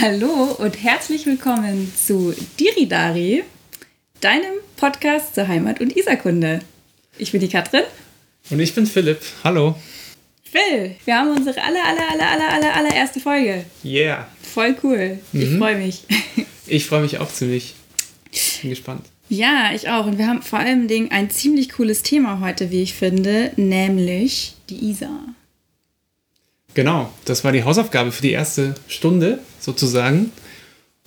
Hallo und herzlich willkommen zu Diridari, deinem Podcast zur Heimat- und Isarkunde. Ich bin die Katrin. Und ich bin Philipp. Hallo. Phil, wir haben unsere aller, aller, aller, aller, aller, allererste Folge. Yeah. Voll cool. Ich Mhm. freue mich. Ich freue mich auch ziemlich. Bin gespannt. Ja, ich auch. Und wir haben vor allem ein ziemlich cooles Thema heute, wie ich finde, nämlich die Isar. Genau, das war die Hausaufgabe für die erste Stunde sozusagen.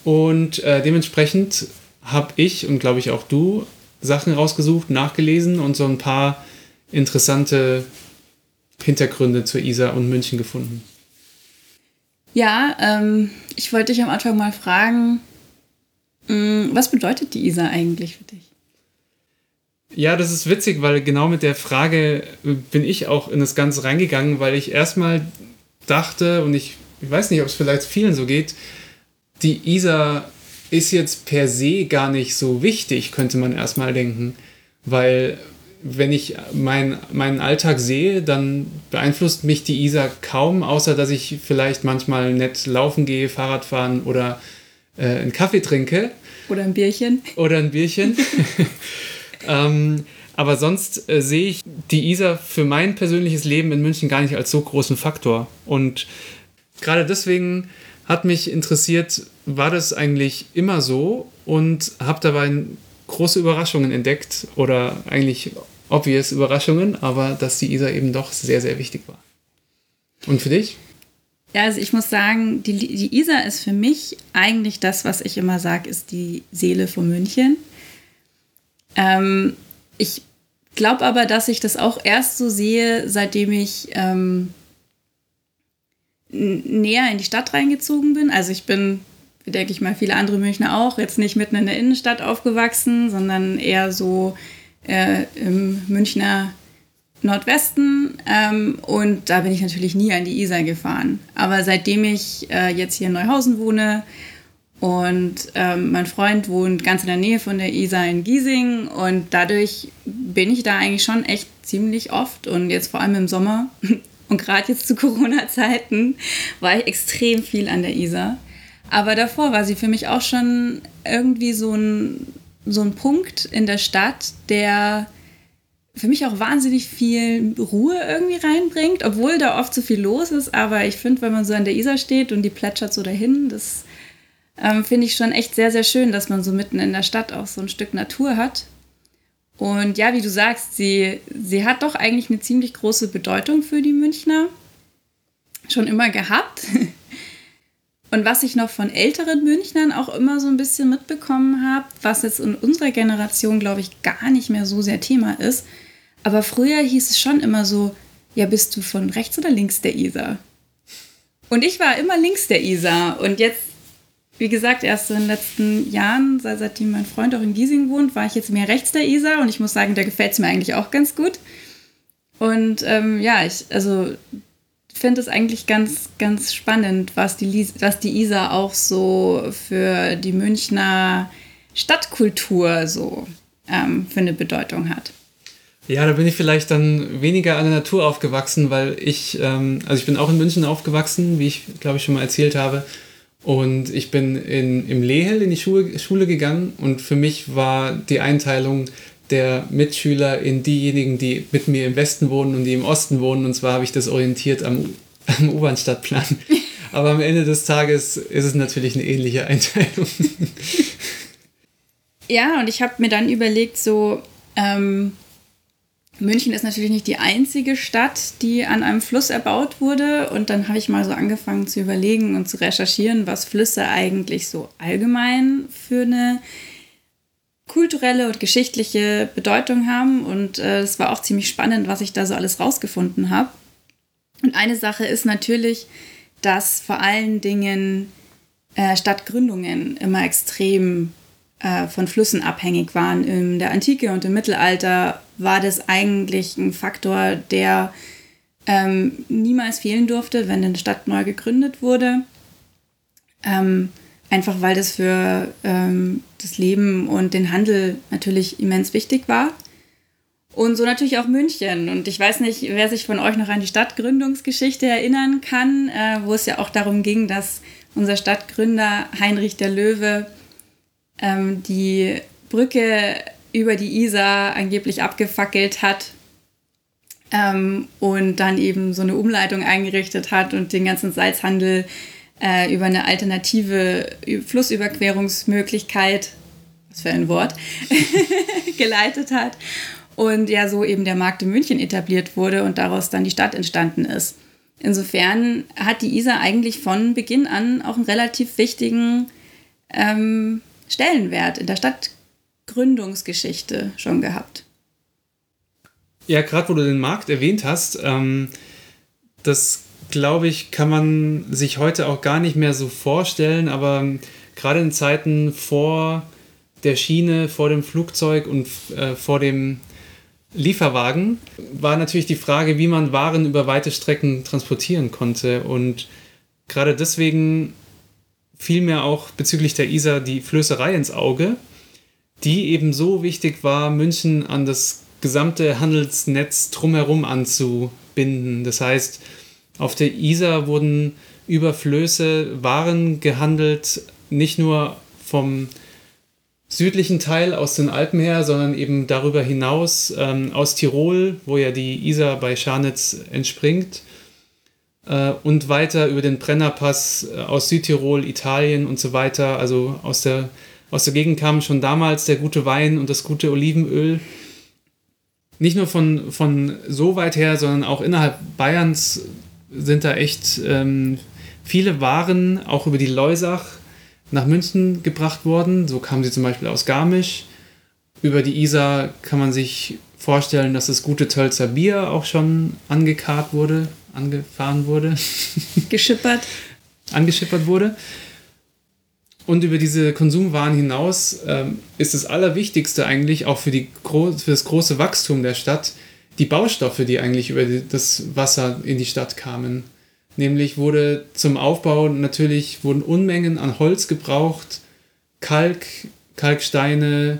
Und äh, dementsprechend habe ich und glaube ich auch du Sachen rausgesucht, nachgelesen und so ein paar interessante Hintergründe zur Isar und München gefunden. Ja, ähm, ich wollte dich am Anfang mal fragen, mh, was bedeutet die Isar eigentlich für dich? Ja, das ist witzig, weil genau mit der Frage äh, bin ich auch in das Ganze reingegangen, weil ich erstmal dachte, und ich, ich weiß nicht, ob es vielleicht vielen so geht, die Isar ist jetzt per se gar nicht so wichtig, könnte man erstmal denken. Weil wenn ich mein, meinen Alltag sehe, dann beeinflusst mich die Isar kaum, außer dass ich vielleicht manchmal nett laufen gehe, Fahrrad fahren oder äh, einen Kaffee trinke Oder ein Bierchen? oder ein Bierchen. ähm, aber sonst äh, sehe ich die Isar für mein persönliches Leben in München gar nicht als so großen Faktor. Und gerade deswegen hat mich interessiert, war das eigentlich immer so und habe dabei große Überraschungen entdeckt oder eigentlich obvious Überraschungen, aber dass die Isar eben doch sehr, sehr wichtig war. Und für dich? Ja, also ich muss sagen, die, die Isar ist für mich eigentlich das, was ich immer sage, ist die Seele von München. Ähm, ich glaube aber, dass ich das auch erst so sehe, seitdem ich ähm, näher in die Stadt reingezogen bin. Also ich bin, denke ich mal, viele andere Münchner auch, jetzt nicht mitten in der Innenstadt aufgewachsen, sondern eher so äh, im Münchner Nordwesten ähm, und da bin ich natürlich nie an die Isar gefahren. Aber seitdem ich äh, jetzt hier in Neuhausen wohne und ähm, mein Freund wohnt ganz in der Nähe von der Isar in Giesing und dadurch bin ich da eigentlich schon echt ziemlich oft und jetzt vor allem im Sommer und gerade jetzt zu Corona-Zeiten war ich extrem viel an der Isar. Aber davor war sie für mich auch schon irgendwie so ein, so ein Punkt in der Stadt, der für mich auch wahnsinnig viel Ruhe irgendwie reinbringt, obwohl da oft so viel los ist. Aber ich finde, wenn man so an der Isar steht und die plätschert so dahin, das ähm, finde ich schon echt sehr, sehr schön, dass man so mitten in der Stadt auch so ein Stück Natur hat. Und ja, wie du sagst, sie, sie hat doch eigentlich eine ziemlich große Bedeutung für die Münchner. Schon immer gehabt. Und was ich noch von älteren Münchnern auch immer so ein bisschen mitbekommen habe, was jetzt in unserer Generation, glaube ich, gar nicht mehr so sehr Thema ist. Aber früher hieß es schon immer so, ja, bist du von rechts oder links der Isar? Und ich war immer links der Isar. Und jetzt, wie gesagt, erst in den letzten Jahren, seit- seitdem mein Freund auch in Giesing wohnt, war ich jetzt mehr rechts der Isar. Und ich muss sagen, da gefällt es mir eigentlich auch ganz gut. Und ähm, ja, ich, also finde es eigentlich ganz, ganz spannend, was die, was die Isar auch so für die Münchner Stadtkultur so ähm, für eine Bedeutung hat. Ja, da bin ich vielleicht dann weniger an der Natur aufgewachsen, weil ich, ähm, also ich bin auch in München aufgewachsen, wie ich glaube ich schon mal erzählt habe. Und ich bin in, im Lehel in die Schule, Schule gegangen und für mich war die Einteilung der Mitschüler in diejenigen, die mit mir im Westen wohnen und die im Osten wohnen. Und zwar habe ich das orientiert am, am U-Bahn-Stadtplan. Aber am Ende des Tages ist es natürlich eine ähnliche Einteilung. Ja, und ich habe mir dann überlegt, so, ähm, München ist natürlich nicht die einzige Stadt, die an einem Fluss erbaut wurde. Und dann habe ich mal so angefangen zu überlegen und zu recherchieren, was Flüsse eigentlich so allgemein für eine kulturelle und geschichtliche Bedeutung haben. Und äh, es war auch ziemlich spannend, was ich da so alles rausgefunden habe. Und eine Sache ist natürlich, dass vor allen Dingen äh, Stadtgründungen immer extrem äh, von Flüssen abhängig waren. In der Antike und im Mittelalter war das eigentlich ein Faktor, der ähm, niemals fehlen durfte, wenn eine Stadt neu gegründet wurde. Ähm, einfach weil das für ähm, das Leben und den Handel natürlich immens wichtig war. Und so natürlich auch München. Und ich weiß nicht, wer sich von euch noch an die Stadtgründungsgeschichte erinnern kann, äh, wo es ja auch darum ging, dass unser Stadtgründer Heinrich der Löwe ähm, die Brücke über die Isar angeblich abgefackelt hat ähm, und dann eben so eine Umleitung eingerichtet hat und den ganzen Salzhandel äh, über eine alternative Flussüberquerungsmöglichkeit, was für ein Wort, geleitet hat. Und ja, so eben der Markt in München etabliert wurde und daraus dann die Stadt entstanden ist. Insofern hat die Isar eigentlich von Beginn an auch einen relativ wichtigen ähm, Stellenwert in der Stadtgründungsgeschichte schon gehabt. Ja, gerade wo du den Markt erwähnt hast, ähm, das glaube ich, kann man sich heute auch gar nicht mehr so vorstellen, aber gerade in Zeiten vor der Schiene, vor dem Flugzeug und äh, vor dem Lieferwagen war natürlich die Frage, wie man Waren über weite Strecken transportieren konnte. Und gerade deswegen fiel mir auch bezüglich der Isar die Flößerei ins Auge, die eben so wichtig war, München an das gesamte Handelsnetz drumherum anzubinden. Das heißt, auf der Isar wurden über Flöße Waren gehandelt, nicht nur vom südlichen Teil aus den Alpen her, sondern eben darüber hinaus ähm, aus Tirol, wo ja die Isar bei Scharnitz entspringt, und weiter über den Brennerpass äh, aus Südtirol, Italien und so weiter. Also aus der, aus der Gegend kam schon damals der gute Wein und das gute Olivenöl nicht nur von, von so weit her, sondern auch innerhalb Bayerns sind da echt ähm, viele Waren auch über die Leusach nach München gebracht worden. So kamen sie zum Beispiel aus Garmisch. Über die Isar kann man sich vorstellen, dass das gute Tölzer Bier auch schon angekarrt wurde, angefahren wurde. Geschippert. angeschippert wurde. Und über diese Konsumwaren hinaus ähm, ist das Allerwichtigste eigentlich auch für, die, für das große Wachstum der Stadt die Baustoffe, die eigentlich über das Wasser in die Stadt kamen. Nämlich wurde zum Aufbau natürlich wurden Unmengen an Holz gebraucht, Kalk, Kalksteine,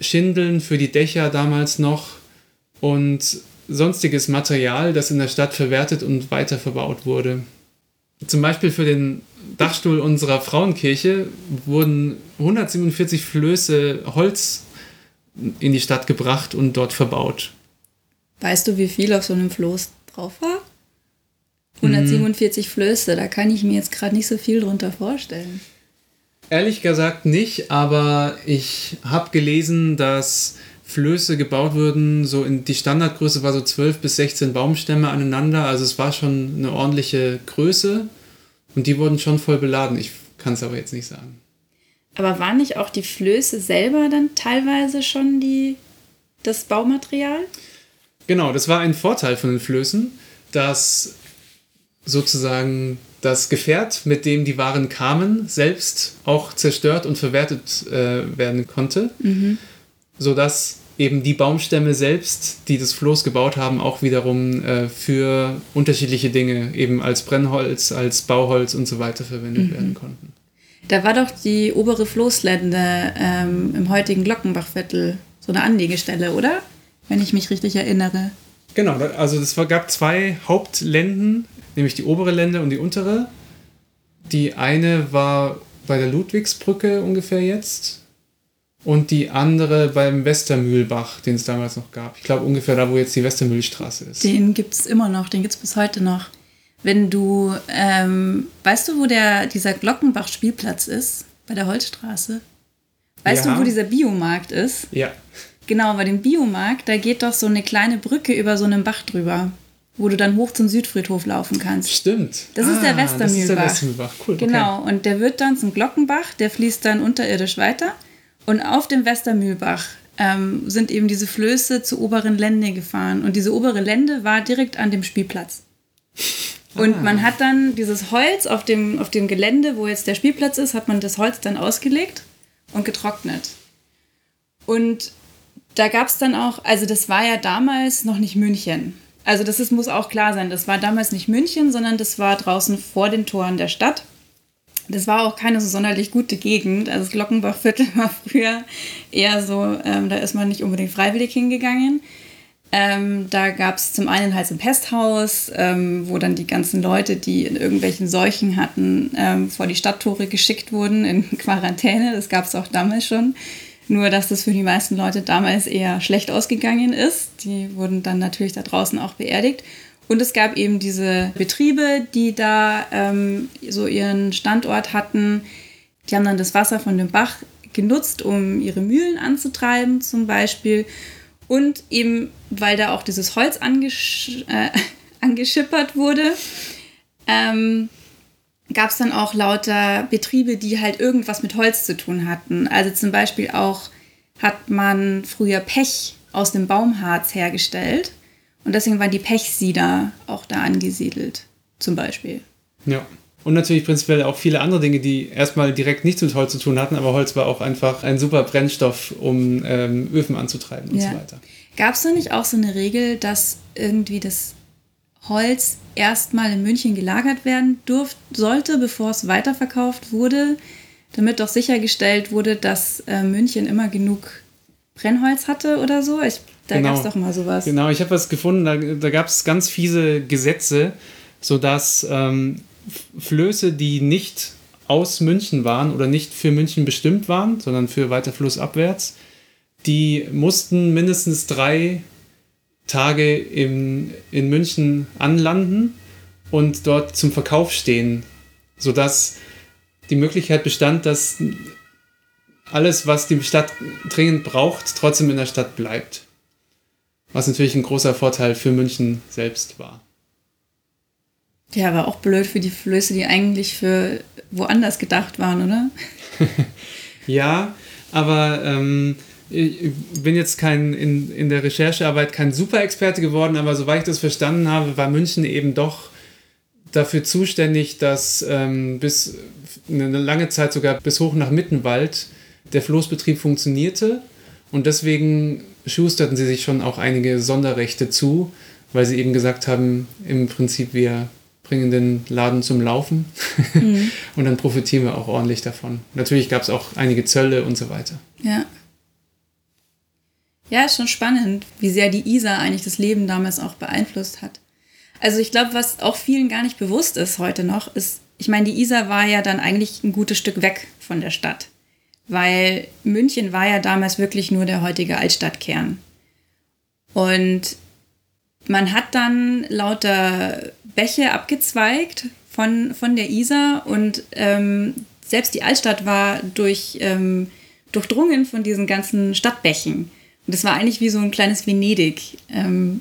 Schindeln für die Dächer damals noch und sonstiges Material, das in der Stadt verwertet und weiter verbaut wurde. Zum Beispiel für den Dachstuhl unserer Frauenkirche wurden 147 Flöße Holz in die Stadt gebracht und dort verbaut. Weißt du, wie viel auf so einem Floß drauf war? 147 hm. Flöße, da kann ich mir jetzt gerade nicht so viel drunter vorstellen. Ehrlich gesagt nicht, aber ich habe gelesen, dass Flöße gebaut wurden, so in die Standardgröße war so 12 bis 16 Baumstämme aneinander, also es war schon eine ordentliche Größe. Und die wurden schon voll beladen. Ich kann es aber jetzt nicht sagen. Aber waren nicht auch die Flöße selber dann teilweise schon die, das Baumaterial? Genau, das war ein Vorteil von den Flößen, dass sozusagen das Gefährt, mit dem die Waren kamen, selbst auch zerstört und verwertet äh, werden konnte, mhm. sodass eben die Baumstämme selbst, die das Floß gebaut haben, auch wiederum äh, für unterschiedliche Dinge, eben als Brennholz, als Bauholz und so weiter verwendet mhm. werden konnten. Da war doch die obere Floßlände ähm, im heutigen Glockenbachviertel so eine Anlegestelle, oder? Wenn ich mich richtig erinnere. Genau, also es gab zwei Hauptländen, nämlich die obere Lände und die untere. Die eine war bei der Ludwigsbrücke ungefähr jetzt und die andere beim Westermühlbach, den es damals noch gab. Ich glaube ungefähr da, wo jetzt die Westermühlstraße ist. Den gibt es immer noch, den gibt es bis heute noch. Wenn du, ähm, weißt du, wo der, dieser Glockenbach-Spielplatz ist? Bei der Holzstraße? Weißt ja. du, wo dieser Biomarkt ist? Ja. Genau, bei dem Biomarkt, da geht doch so eine kleine Brücke über so einen Bach drüber, wo du dann hoch zum Südfriedhof laufen kannst. Stimmt. Das ah, ist der Westermühlbach. Das ist der Westermühlbach, cool. Genau, okay. und der wird dann zum Glockenbach, der fließt dann unterirdisch weiter. Und auf dem Westermühlbach ähm, sind eben diese Flöße zur oberen Lände gefahren. Und diese obere Lände war direkt an dem Spielplatz. Und ah. man hat dann dieses Holz auf dem, auf dem Gelände, wo jetzt der Spielplatz ist, hat man das Holz dann ausgelegt und getrocknet. Und da gab es dann auch, also das war ja damals noch nicht München. Also das ist, muss auch klar sein, das war damals nicht München, sondern das war draußen vor den Toren der Stadt. Das war auch keine so sonderlich gute Gegend. Also das Glockenbachviertel war früher eher so, ähm, da ist man nicht unbedingt freiwillig hingegangen. Ähm, da gab es zum einen halt so ein Pesthaus, ähm, wo dann die ganzen Leute, die in irgendwelchen Seuchen hatten, ähm, vor die Stadttore geschickt wurden in Quarantäne. Das gab es auch damals schon. Nur, dass das für die meisten Leute damals eher schlecht ausgegangen ist. Die wurden dann natürlich da draußen auch beerdigt. Und es gab eben diese Betriebe, die da ähm, so ihren Standort hatten. Die haben dann das Wasser von dem Bach genutzt, um ihre Mühlen anzutreiben zum Beispiel. Und eben, weil da auch dieses Holz angesch äh, angeschippert wurde, ähm, gab es dann auch lauter Betriebe, die halt irgendwas mit Holz zu tun hatten. Also zum Beispiel auch hat man früher Pech aus dem Baumharz hergestellt. Und deswegen waren die Pechsieder auch da angesiedelt, zum Beispiel. Ja. Und natürlich prinzipiell auch viele andere Dinge, die erstmal direkt nichts mit Holz zu tun hatten, aber Holz war auch einfach ein super Brennstoff, um ähm, Öfen anzutreiben und ja. so weiter. Gab es da nicht auch so eine Regel, dass irgendwie das Holz erstmal in München gelagert werden durfte, sollte, bevor es weiterverkauft wurde, damit doch sichergestellt wurde, dass äh, München immer genug Brennholz hatte oder so? Ich, da genau. gab es doch mal sowas. Genau, ich habe was gefunden, da, da gab es ganz fiese Gesetze, sodass ähm, Flöße, die nicht aus München waren oder nicht für München bestimmt waren, sondern für weiter flussabwärts, die mussten mindestens drei Tage im, in München anlanden und dort zum Verkauf stehen, sodass die Möglichkeit bestand, dass alles, was die Stadt dringend braucht, trotzdem in der Stadt bleibt. Was natürlich ein großer Vorteil für München selbst war. Ja, aber auch blöd für die Flöße, die eigentlich für woanders gedacht waren, oder? ja, aber ähm, ich bin jetzt kein in, in der Recherchearbeit kein Superexperte geworden, aber soweit ich das verstanden habe, war München eben doch dafür zuständig, dass ähm, bis eine lange Zeit sogar bis hoch nach Mittenwald der Floßbetrieb funktionierte und deswegen schusterten sie sich schon auch einige Sonderrechte zu, weil sie eben gesagt haben, im Prinzip wir bringen den Laden zum Laufen mhm. und dann profitieren wir auch ordentlich davon. Natürlich gab es auch einige Zölle und so weiter. Ja. Ja, ist schon spannend, wie sehr die Isar eigentlich das Leben damals auch beeinflusst hat. Also ich glaube, was auch vielen gar nicht bewusst ist heute noch, ist, ich meine, die Isar war ja dann eigentlich ein gutes Stück weg von der Stadt, weil München war ja damals wirklich nur der heutige Altstadtkern. Und man hat dann lauter Bäche abgezweigt von, von der Isar und ähm, selbst die Altstadt war durch, ähm, durchdrungen von diesen ganzen Stadtbächen. Und das war eigentlich wie so ein kleines Venedig. Ähm,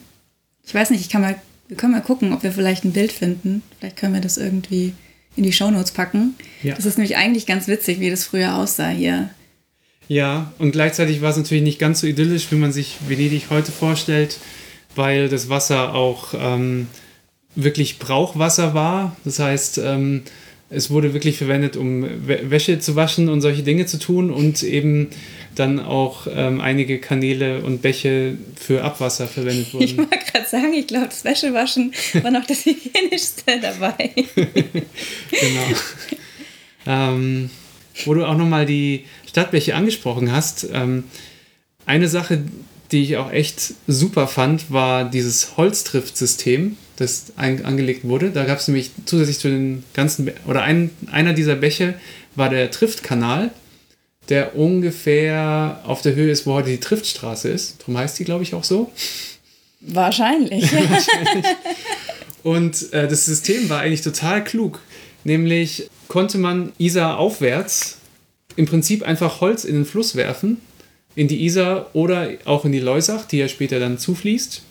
ich weiß nicht, ich kann mal, wir können mal gucken, ob wir vielleicht ein Bild finden. Vielleicht können wir das irgendwie in die Shownotes packen. Ja. Das ist nämlich eigentlich ganz witzig, wie das früher aussah hier. Ja, und gleichzeitig war es natürlich nicht ganz so idyllisch, wie man sich Venedig heute vorstellt weil das Wasser auch ähm, wirklich Brauchwasser war. Das heißt, ähm, es wurde wirklich verwendet, um Wäsche zu waschen und solche Dinge zu tun und eben dann auch ähm, einige Kanäle und Bäche für Abwasser verwendet wurden. Ich wollte gerade sagen, ich glaube, das Wäschewaschen war noch das hygienischste dabei. genau. ähm, wo du auch nochmal die Stadtbäche angesprochen hast, ähm, eine Sache, die ich auch echt super fand, war dieses Holztriftsystem, das ein, angelegt wurde. Da gab es nämlich zusätzlich zu den ganzen, oder ein, einer dieser Bäche war der Triftkanal, der ungefähr auf der Höhe ist, wo heute die Triftstraße ist. Darum heißt die, glaube ich, auch so. Wahrscheinlich. Wahrscheinlich. Und äh, das System war eigentlich total klug. Nämlich konnte man Isar aufwärts im Prinzip einfach Holz in den Fluss werfen in die Isar oder auch in die Leusach, die ja später dann zufließt.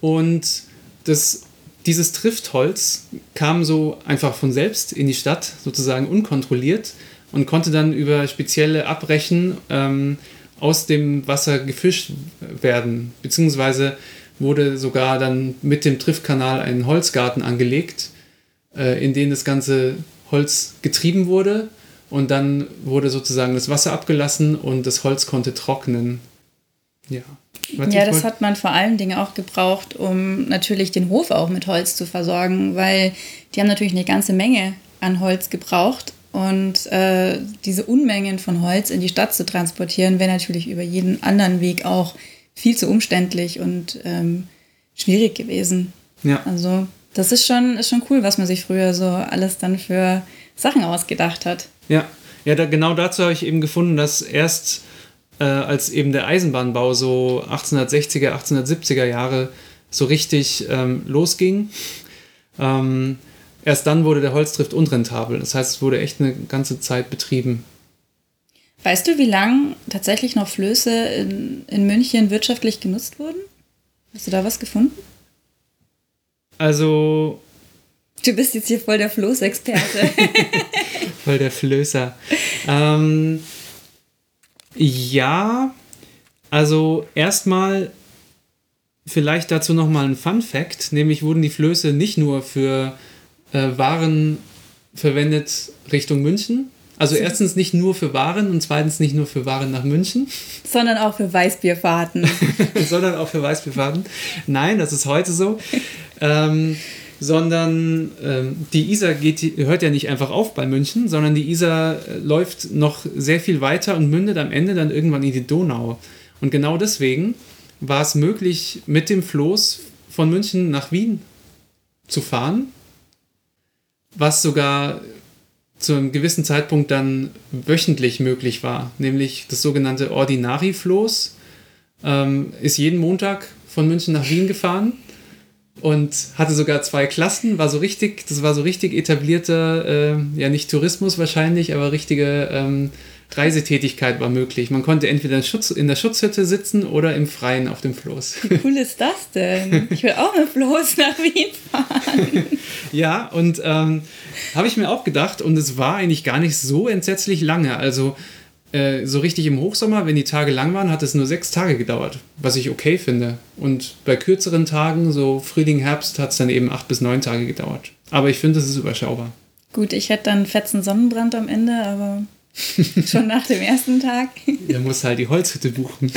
Und das, dieses Triftholz kam so einfach von selbst in die Stadt, sozusagen unkontrolliert und konnte dann über spezielle Abbrechen ähm, aus dem Wasser gefischt werden, beziehungsweise wurde sogar dann mit dem Triftkanal ein Holzgarten angelegt, äh, in den das ganze Holz getrieben wurde und dann wurde sozusagen das Wasser abgelassen und das Holz konnte trocknen. Ja. Was ja, das hat man vor allen Dingen auch gebraucht, um natürlich den Hof auch mit Holz zu versorgen, weil die haben natürlich eine ganze Menge an Holz gebraucht. Und äh, diese Unmengen von Holz in die Stadt zu transportieren, wäre natürlich über jeden anderen Weg auch viel zu umständlich und ähm, schwierig gewesen. Ja. Also das ist schon, ist schon cool, was man sich früher so alles dann für Sachen ausgedacht hat. Ja, ja da, genau dazu habe ich eben gefunden, dass erst äh, als eben der Eisenbahnbau so 1860er, 1870er Jahre so richtig ähm, losging, ähm, erst dann wurde der Holzdrift unrentabel. Das heißt, es wurde echt eine ganze Zeit betrieben. Weißt du, wie lange tatsächlich noch Flöße in, in München wirtschaftlich genutzt wurden? Hast du da was gefunden? Also. Du bist jetzt hier voll der Floßexperte. voll der Flößer. Ähm, ja, also erstmal vielleicht dazu nochmal ein Fun Fact, nämlich wurden die Flöße nicht nur für äh, Waren verwendet Richtung München, also erstens nicht nur für Waren und zweitens nicht nur für Waren nach München. Sondern auch für Weißbierfahrten. Sondern auch für Weißbierfahrten. Nein, das ist heute so. ähm, sondern ähm, die Isar geht, hört ja nicht einfach auf bei München, sondern die Isar äh, läuft noch sehr viel weiter und mündet am Ende dann irgendwann in die Donau. Und genau deswegen war es möglich, mit dem Floß von München nach Wien zu fahren, was sogar zu einem gewissen Zeitpunkt dann wöchentlich möglich war, nämlich das sogenannte Ordinari-Floß ähm, ist jeden Montag von München nach Wien gefahren und hatte sogar zwei Klassen, war so richtig, das war so richtig etablierter, äh, ja nicht Tourismus wahrscheinlich, aber richtige ähm, Reisetätigkeit war möglich. Man konnte entweder in, Schutz, in der Schutzhütte sitzen oder im Freien auf dem Floß. Wie cool ist das denn? Ich will auch mit Floß nach Wien fahren. ja, und ähm, habe ich mir auch gedacht, und es war eigentlich gar nicht so entsetzlich lange. Also äh, so richtig im Hochsommer, wenn die Tage lang waren, hat es nur sechs Tage gedauert, was ich okay finde. Und bei kürzeren Tagen, so Frühling, Herbst, hat es dann eben acht bis neun Tage gedauert. Aber ich finde, es ist überschaubar. Gut, ich hätte dann fetzen Sonnenbrand am Ende, aber schon nach dem ersten Tag. Er muss halt die Holzhütte buchen.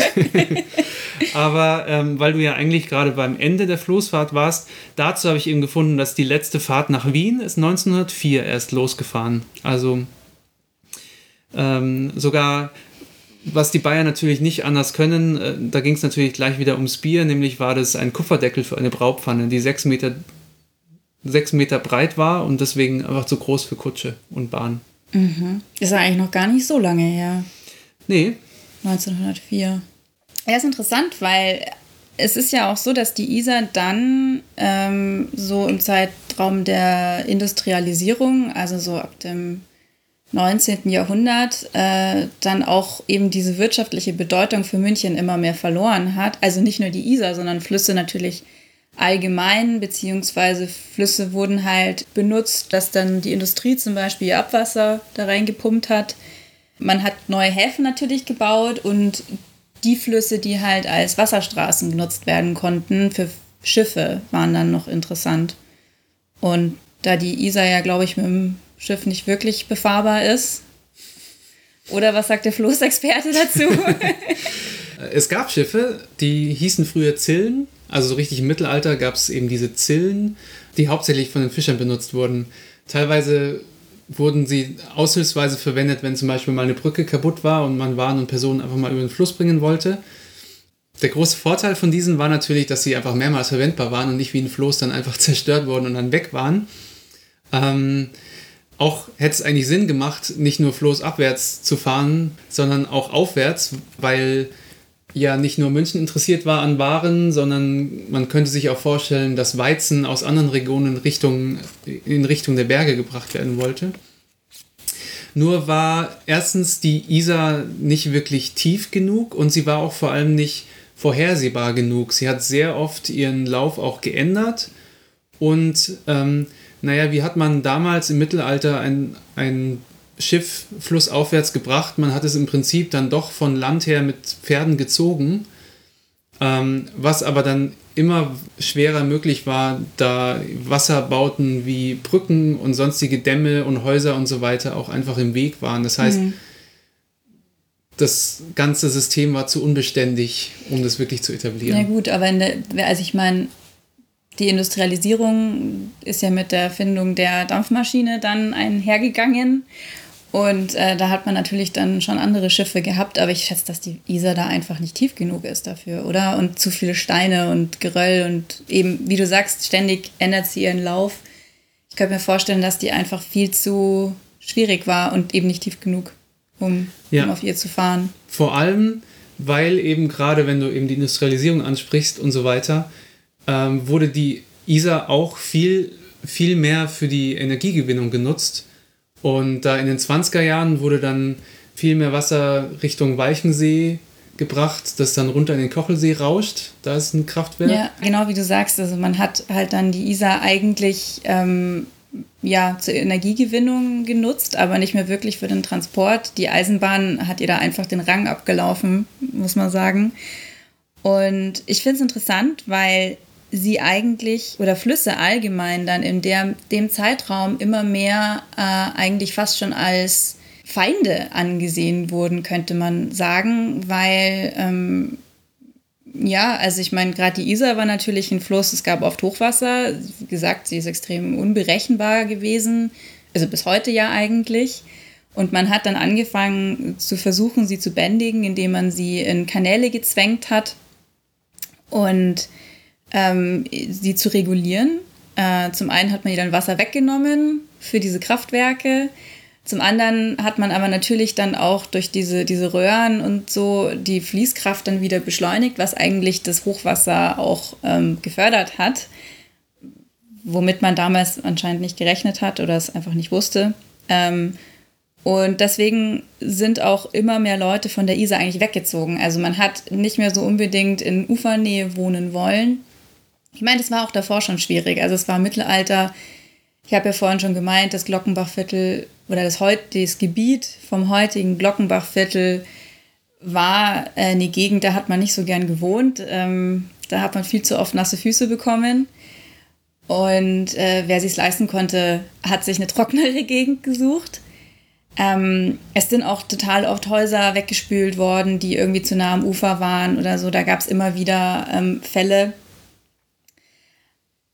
aber ähm, weil du ja eigentlich gerade beim Ende der Floßfahrt warst, dazu habe ich eben gefunden, dass die letzte Fahrt nach Wien ist 1904 erst losgefahren. Also ähm, sogar was die Bayern natürlich nicht anders können, äh, da ging es natürlich gleich wieder ums Bier, nämlich war das ein Kufferdeckel für eine Braupfanne, die sechs Meter, sechs Meter breit war und deswegen einfach zu groß für Kutsche und Bahn. Mhm. Ist ja eigentlich noch gar nicht so lange her. Nee. 1904. Ja, ist interessant, weil es ist ja auch so, dass die Isar dann ähm, so im Zeitraum der Industrialisierung, also so ab dem 19. Jahrhundert äh, dann auch eben diese wirtschaftliche Bedeutung für München immer mehr verloren hat. Also nicht nur die Isar, sondern Flüsse natürlich allgemein, beziehungsweise Flüsse wurden halt benutzt, dass dann die Industrie zum Beispiel ihr Abwasser da reingepumpt hat. Man hat neue Häfen natürlich gebaut und die Flüsse, die halt als Wasserstraßen genutzt werden konnten, für Schiffe waren dann noch interessant. Und da die Isar ja, glaube ich, mit dem Schiff nicht wirklich befahrbar ist. Oder was sagt der Floßexperte dazu? es gab Schiffe, die hießen früher Zillen. Also so richtig im Mittelalter gab es eben diese Zillen, die hauptsächlich von den Fischern benutzt wurden. Teilweise wurden sie aushilfsweise verwendet, wenn zum Beispiel mal eine Brücke kaputt war und man Waren und Personen einfach mal über den Fluss bringen wollte. Der große Vorteil von diesen war natürlich, dass sie einfach mehrmals verwendbar waren und nicht wie ein Floß dann einfach zerstört wurden und dann weg waren. Ähm, auch hätte es eigentlich Sinn gemacht, nicht nur floßabwärts zu fahren, sondern auch aufwärts, weil ja nicht nur München interessiert war an Waren, sondern man könnte sich auch vorstellen, dass Weizen aus anderen Regionen Richtung, in Richtung der Berge gebracht werden wollte. Nur war erstens die Isar nicht wirklich tief genug und sie war auch vor allem nicht vorhersehbar genug. Sie hat sehr oft ihren Lauf auch geändert und ähm, naja, wie hat man damals im Mittelalter ein, ein Schiff flussaufwärts gebracht? Man hat es im Prinzip dann doch von Land her mit Pferden gezogen, ähm, was aber dann immer schwerer möglich war, da Wasserbauten wie Brücken und sonstige Dämme und Häuser und so weiter auch einfach im Weg waren. Das heißt, mhm. das ganze System war zu unbeständig, um das wirklich zu etablieren. Na gut, aber der, also ich meine, die Industrialisierung ist ja mit der Erfindung der Dampfmaschine dann einhergegangen. Und äh, da hat man natürlich dann schon andere Schiffe gehabt, aber ich schätze, dass die Isar da einfach nicht tief genug ist dafür, oder? Und zu viele Steine und Geröll und eben, wie du sagst, ständig ändert sie ihren Lauf. Ich könnte mir vorstellen, dass die einfach viel zu schwierig war und eben nicht tief genug, um, ja. um auf ihr zu fahren. Vor allem, weil eben gerade, wenn du eben die Industrialisierung ansprichst und so weiter, ähm, wurde die Isar auch viel, viel mehr für die Energiegewinnung genutzt und da in den 20er Jahren wurde dann viel mehr Wasser Richtung Weichensee gebracht, das dann runter in den Kochelsee rauscht. Da ist ein Kraftwerk. Ja, genau wie du sagst. Also man hat halt dann die Isar eigentlich ähm, ja, zur Energiegewinnung genutzt, aber nicht mehr wirklich für den Transport. Die Eisenbahn hat ihr da einfach den Rang abgelaufen, muss man sagen. Und ich finde es interessant, weil sie eigentlich oder Flüsse allgemein dann in der, dem Zeitraum immer mehr äh, eigentlich fast schon als Feinde angesehen wurden, könnte man sagen, weil ähm, ja, also ich meine, gerade die Isar war natürlich ein Fluss, es gab oft Hochwasser. Wie gesagt, sie ist extrem unberechenbar gewesen, also bis heute ja eigentlich. Und man hat dann angefangen zu versuchen, sie zu bändigen, indem man sie in Kanäle gezwängt hat. Und ähm, sie zu regulieren. Äh, zum einen hat man ihr dann Wasser weggenommen für diese Kraftwerke. Zum anderen hat man aber natürlich dann auch durch diese, diese Röhren und so die Fließkraft dann wieder beschleunigt, was eigentlich das Hochwasser auch ähm, gefördert hat, womit man damals anscheinend nicht gerechnet hat oder es einfach nicht wusste. Ähm, und deswegen sind auch immer mehr Leute von der Isar eigentlich weggezogen. Also man hat nicht mehr so unbedingt in Ufernähe wohnen wollen, ich meine, das war auch davor schon schwierig. Also es war Mittelalter. Ich habe ja vorhin schon gemeint, das Glockenbachviertel oder das, das Gebiet vom heutigen Glockenbachviertel war äh, eine Gegend, da hat man nicht so gern gewohnt. Ähm, da hat man viel zu oft nasse Füße bekommen. Und äh, wer sich leisten konnte, hat sich eine trocknere Gegend gesucht. Ähm, es sind auch total oft Häuser weggespült worden, die irgendwie zu nah am Ufer waren oder so. Da gab es immer wieder ähm, Fälle,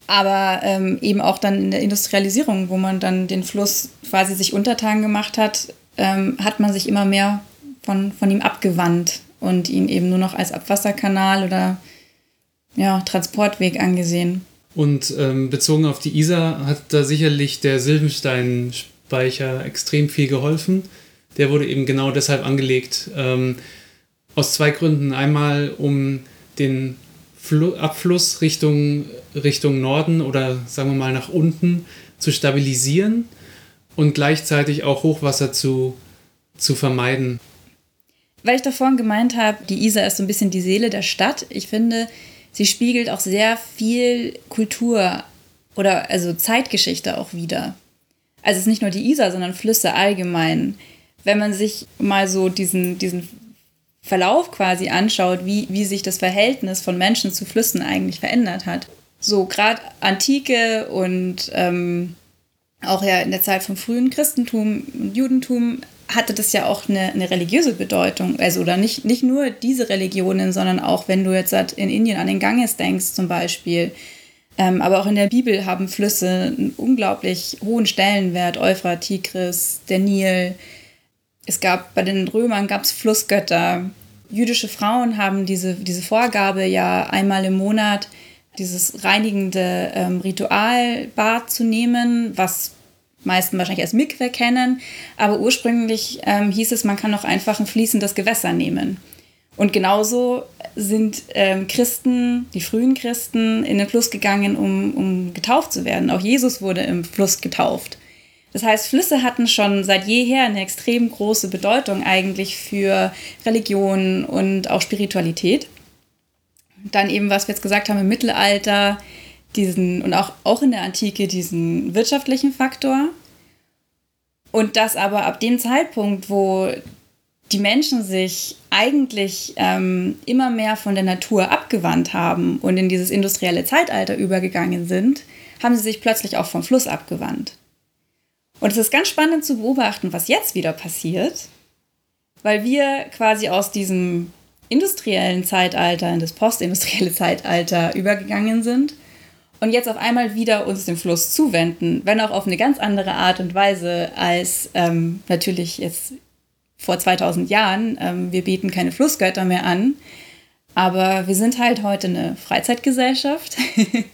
aber ähm, eben auch dann in der Industrialisierung, wo man dann den Fluss quasi sich untertan gemacht hat, ähm, hat man sich immer mehr von, von ihm abgewandt und ihn eben nur noch als Abwasserkanal oder ja, Transportweg angesehen. Und ähm, bezogen auf die Isar hat da sicherlich der Silbenstein-Speicher extrem viel geholfen. Der wurde eben genau deshalb angelegt. Ähm, aus zwei Gründen. Einmal, um den Fl Abfluss Richtung, Richtung Norden oder sagen wir mal nach unten zu stabilisieren und gleichzeitig auch Hochwasser zu, zu vermeiden. Weil ich davor gemeint habe, die Isar ist so ein bisschen die Seele der Stadt. Ich finde, sie spiegelt auch sehr viel Kultur oder also Zeitgeschichte auch wieder. Also es ist nicht nur die Isar, sondern Flüsse allgemein. Wenn man sich mal so diesen, diesen Verlauf quasi anschaut, wie, wie sich das Verhältnis von Menschen zu Flüssen eigentlich verändert hat. So gerade Antike und ähm, auch ja in der Zeit vom frühen Christentum und Judentum hatte das ja auch eine, eine religiöse Bedeutung. Also oder nicht, nicht nur diese Religionen, sondern auch wenn du jetzt in Indien an den Ganges denkst zum Beispiel. Ähm, aber auch in der Bibel haben Flüsse einen unglaublich hohen Stellenwert. Euphrat, Tigris, der Nil, es gab bei den Römern gab es Flussgötter. Jüdische Frauen haben diese, diese Vorgabe ja einmal im Monat dieses reinigende ähm, Ritualbad zu nehmen, was meisten wahrscheinlich als Mikwe kennen, aber ursprünglich ähm, hieß es, man kann auch einfach ein fließendes Gewässer nehmen. Und genauso sind ähm, Christen, die frühen Christen, in den Fluss gegangen, um, um getauft zu werden. Auch Jesus wurde im Fluss getauft. Das heißt, Flüsse hatten schon seit jeher eine extrem große Bedeutung eigentlich für Religion und auch Spiritualität. Dann eben, was wir jetzt gesagt haben, im Mittelalter, diesen und auch, auch in der Antike diesen wirtschaftlichen Faktor. Und das aber ab dem Zeitpunkt, wo die Menschen sich eigentlich ähm, immer mehr von der Natur abgewandt haben und in dieses industrielle Zeitalter übergegangen sind, haben sie sich plötzlich auch vom Fluss abgewandt. Und es ist ganz spannend zu beobachten, was jetzt wieder passiert, weil wir quasi aus diesem industriellen Zeitalter in das postindustrielle Zeitalter übergegangen sind. und jetzt auf einmal wieder uns dem Fluss zuwenden, wenn auch auf eine ganz andere Art und Weise als ähm, natürlich jetzt vor 2000 Jahren. Ähm, wir bieten keine Flussgötter mehr an, aber wir sind halt heute eine Freizeitgesellschaft.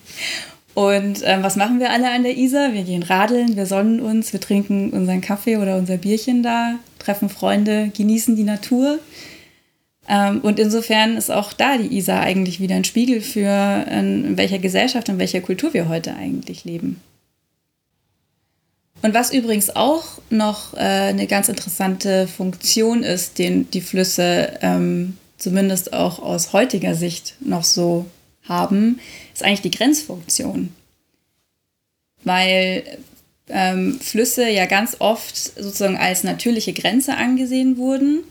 und ähm, was machen wir alle an der Isar? Wir gehen radeln, wir sonnen uns, wir trinken unseren Kaffee oder unser Bierchen da, treffen Freunde, genießen die Natur. Ähm, und insofern ist auch da die Isar eigentlich wieder ein Spiegel für, in welcher Gesellschaft und welcher Kultur wir heute eigentlich leben. Und was übrigens auch noch äh, eine ganz interessante Funktion ist, den die Flüsse ähm, zumindest auch aus heutiger Sicht noch so haben, ist eigentlich die Grenzfunktion. Weil ähm, Flüsse ja ganz oft sozusagen als natürliche Grenze angesehen wurden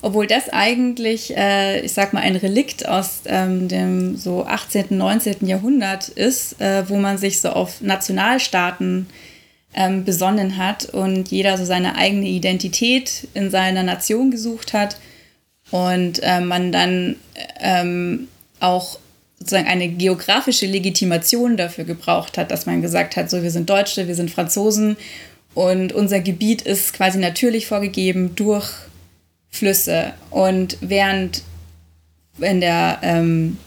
obwohl das eigentlich, äh, ich sag mal, ein Relikt aus ähm, dem so 18., 19. Jahrhundert ist, äh, wo man sich so auf Nationalstaaten ähm, besonnen hat und jeder so seine eigene Identität in seiner Nation gesucht hat und äh, man dann ähm, auch sozusagen eine geografische Legitimation dafür gebraucht hat, dass man gesagt hat, so wir sind Deutsche, wir sind Franzosen und unser Gebiet ist quasi natürlich vorgegeben durch Flüsse. Und während in der ähm,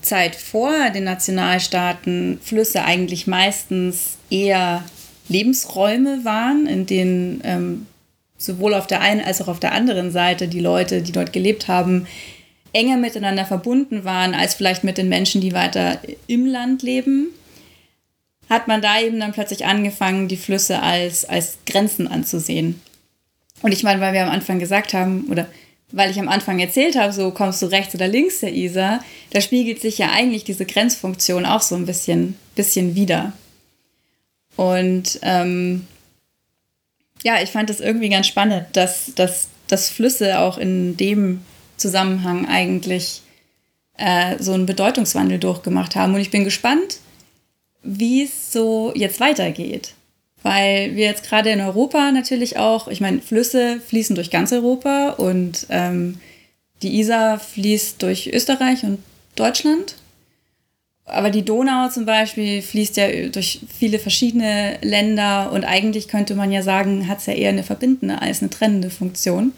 Zeit vor den Nationalstaaten Flüsse eigentlich meistens eher Lebensräume waren, in denen ähm, sowohl auf der einen als auch auf der anderen Seite die Leute, die dort gelebt haben, enger miteinander verbunden waren als vielleicht mit den Menschen, die weiter im Land leben, hat man da eben dann plötzlich angefangen, die Flüsse als, als Grenzen anzusehen. Und ich meine, weil wir am Anfang gesagt haben, oder weil ich am Anfang erzählt habe, so kommst du rechts oder links der Isar, da spiegelt sich ja eigentlich diese Grenzfunktion auch so ein bisschen, bisschen wieder. Und ähm, ja, ich fand das irgendwie ganz spannend, dass, dass, dass Flüsse auch in dem Zusammenhang eigentlich äh, so einen Bedeutungswandel durchgemacht haben. Und ich bin gespannt, wie es so jetzt weitergeht weil wir jetzt gerade in Europa natürlich auch, ich meine, Flüsse fließen durch ganz Europa und ähm, die Isar fließt durch Österreich und Deutschland. Aber die Donau zum Beispiel fließt ja durch viele verschiedene Länder und eigentlich könnte man ja sagen, hat es ja eher eine verbindende als eine trennende Funktion.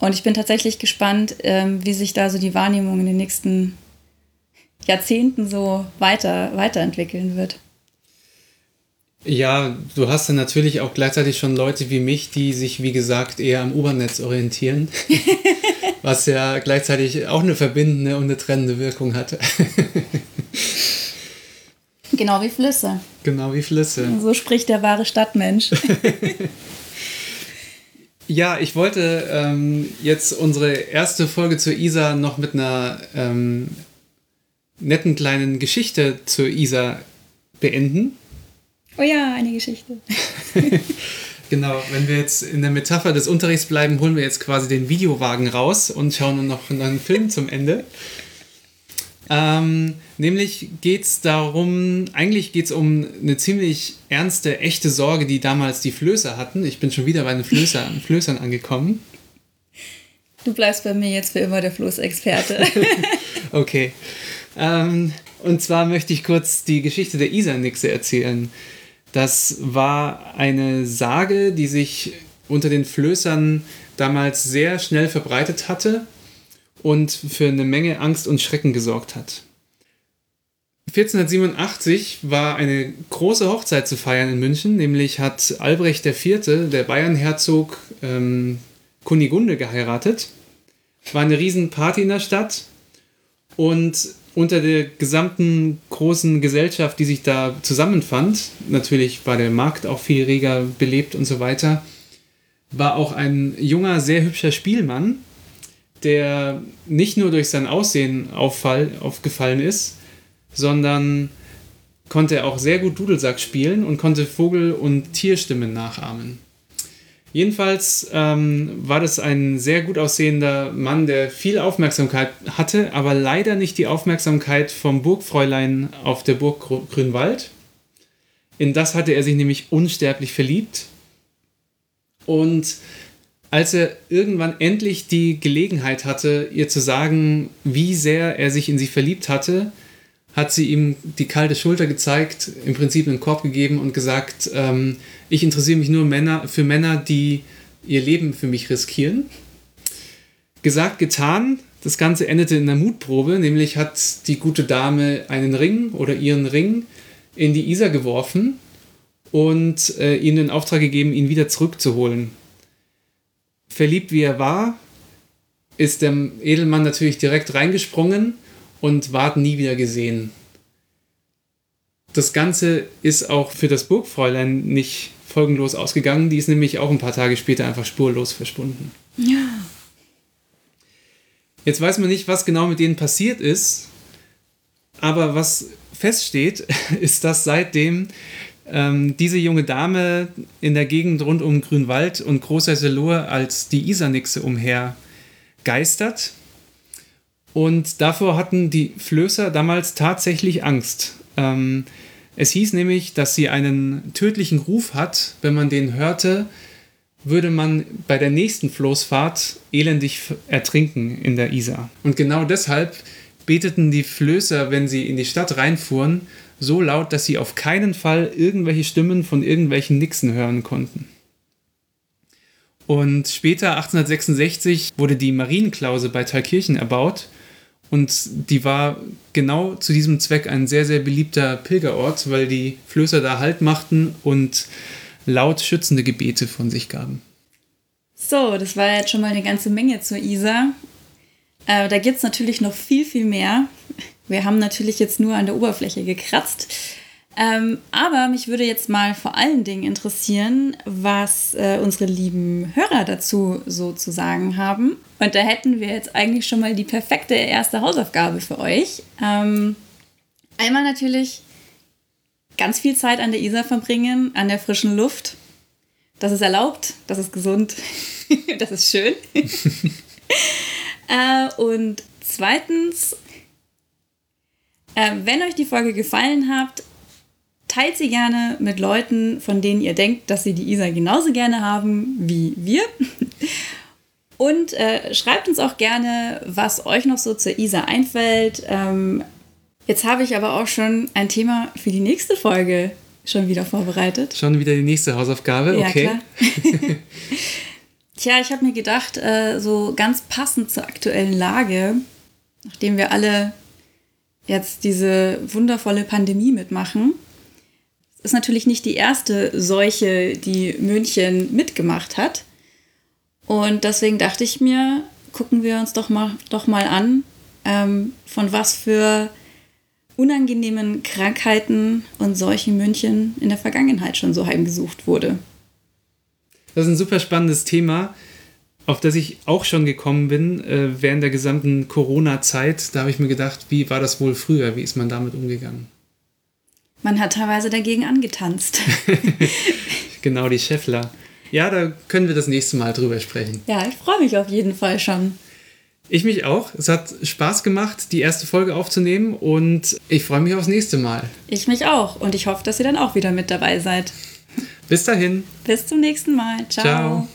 Und ich bin tatsächlich gespannt, ähm, wie sich da so die Wahrnehmung in den nächsten Jahrzehnten so weiter, weiterentwickeln wird. Ja, du hast dann natürlich auch gleichzeitig schon Leute wie mich, die sich, wie gesagt, eher am U-Bahn-Netz orientieren. was ja gleichzeitig auch eine verbindende und eine trennende Wirkung hatte. genau wie Flüsse. Genau wie Flüsse. So spricht der wahre Stadtmensch. ja, ich wollte ähm, jetzt unsere erste Folge zur Isar noch mit einer ähm, netten kleinen Geschichte zur Isar beenden. Oh ja, eine Geschichte. genau, wenn wir jetzt in der Metapher des Unterrichts bleiben, holen wir jetzt quasi den Videowagen raus und schauen noch einen Film zum Ende. Ähm, nämlich geht es darum, eigentlich geht es um eine ziemlich ernste, echte Sorge, die damals die Flößer hatten. Ich bin schon wieder bei den Flößer, Flößern angekommen. Du bleibst bei mir jetzt für immer der Floßexperte. okay. Ähm, und zwar möchte ich kurz die Geschichte der Isarnixe erzählen. Das war eine Sage, die sich unter den Flößern damals sehr schnell verbreitet hatte und für eine Menge Angst und Schrecken gesorgt hat. 1487 war eine große Hochzeit zu feiern in München, nämlich hat Albrecht IV., der Bayernherzog, ähm, Kunigunde geheiratet. War eine riesen Party in der Stadt und unter der gesamten großen Gesellschaft, die sich da zusammenfand, natürlich war der Markt auch viel reger belebt und so weiter, war auch ein junger, sehr hübscher Spielmann, der nicht nur durch sein Aussehen auffall, aufgefallen ist, sondern konnte auch sehr gut Dudelsack spielen und konnte Vogel- und Tierstimmen nachahmen. Jedenfalls ähm, war das ein sehr gut aussehender Mann, der viel Aufmerksamkeit hatte, aber leider nicht die Aufmerksamkeit vom Burgfräulein auf der Burg Grünwald. In das hatte er sich nämlich unsterblich verliebt. Und als er irgendwann endlich die Gelegenheit hatte, ihr zu sagen, wie sehr er sich in sie verliebt hatte, hat sie ihm die kalte Schulter gezeigt, im Prinzip einen Korb gegeben und gesagt, ähm, ich interessiere mich nur Männer, für Männer, die ihr Leben für mich riskieren. Gesagt, getan. Das Ganze endete in einer Mutprobe, nämlich hat die gute Dame einen Ring oder ihren Ring in die Isar geworfen und äh, ihm den Auftrag gegeben, ihn wieder zurückzuholen. Verliebt wie er war, ist der Edelmann natürlich direkt reingesprungen und ward nie wieder gesehen. Das Ganze ist auch für das Burgfräulein nicht folgenlos ausgegangen. Die ist nämlich auch ein paar Tage später einfach spurlos verschwunden. Ja. Jetzt weiß man nicht, was genau mit denen passiert ist, aber was feststeht, ist, dass seitdem ähm, diese junge Dame in der Gegend rund um Grünwald und Großhäuserlohe als die Isarnixe umher geistert. Und davor hatten die Flößer damals tatsächlich Angst. Ähm, es hieß nämlich, dass sie einen tödlichen Ruf hat. Wenn man den hörte, würde man bei der nächsten Floßfahrt elendig ertrinken in der Isar. Und genau deshalb beteten die Flößer, wenn sie in die Stadt reinfuhren, so laut, dass sie auf keinen Fall irgendwelche Stimmen von irgendwelchen Nixen hören konnten. Und später, 1866, wurde die Marienklause bei Thalkirchen erbaut. Und die war genau zu diesem Zweck ein sehr, sehr beliebter Pilgerort, weil die Flößer da Halt machten und laut schützende Gebete von sich gaben. So, das war jetzt schon mal eine ganze Menge zur Isar. Äh, da gibt es natürlich noch viel, viel mehr. Wir haben natürlich jetzt nur an der Oberfläche gekratzt. Ähm, aber mich würde jetzt mal vor allen Dingen interessieren, was äh, unsere lieben Hörer dazu so zu sagen haben. Und da hätten wir jetzt eigentlich schon mal die perfekte erste Hausaufgabe für euch. Ähm, einmal natürlich ganz viel Zeit an der Isar verbringen, an der frischen Luft. Das ist erlaubt, das ist gesund, das ist schön. äh, und zweitens, äh, wenn euch die Folge gefallen hat, teilt sie gerne mit Leuten, von denen ihr denkt, dass sie die Isar genauso gerne haben wie wir. Und äh, schreibt uns auch gerne, was euch noch so zur Isar einfällt. Ähm, jetzt habe ich aber auch schon ein Thema für die nächste Folge schon wieder vorbereitet. Schon wieder die nächste Hausaufgabe, Ja, okay. klar. Tja, ich habe mir gedacht, äh, so ganz passend zur aktuellen Lage, nachdem wir alle jetzt diese wundervolle Pandemie mitmachen, ist natürlich nicht die erste Seuche, die München mitgemacht hat. Und deswegen dachte ich mir, gucken wir uns doch mal, doch mal an, ähm, von was für unangenehmen Krankheiten und Seuchen München in der Vergangenheit schon so heimgesucht wurde. Das ist ein super spannendes Thema, auf das ich auch schon gekommen bin äh, während der gesamten Corona-Zeit. Da habe ich mir gedacht, wie war das wohl früher? Wie ist man damit umgegangen? Man hat teilweise dagegen angetanzt. Genau, die Scheffler. Ja, da können wir das nächste Mal drüber sprechen. ja, ich freue mich auf jeden Fall schon. Ich mich auch. Es hat Spaß gemacht, die erste Folge aufzunehmen und ich freue mich aufs nächste Mal. Ich mich auch und ich hoffe, dass ihr dann auch wieder mit dabei seid. Bis dahin. Bis zum nächsten Mal. Ciao. Ciao.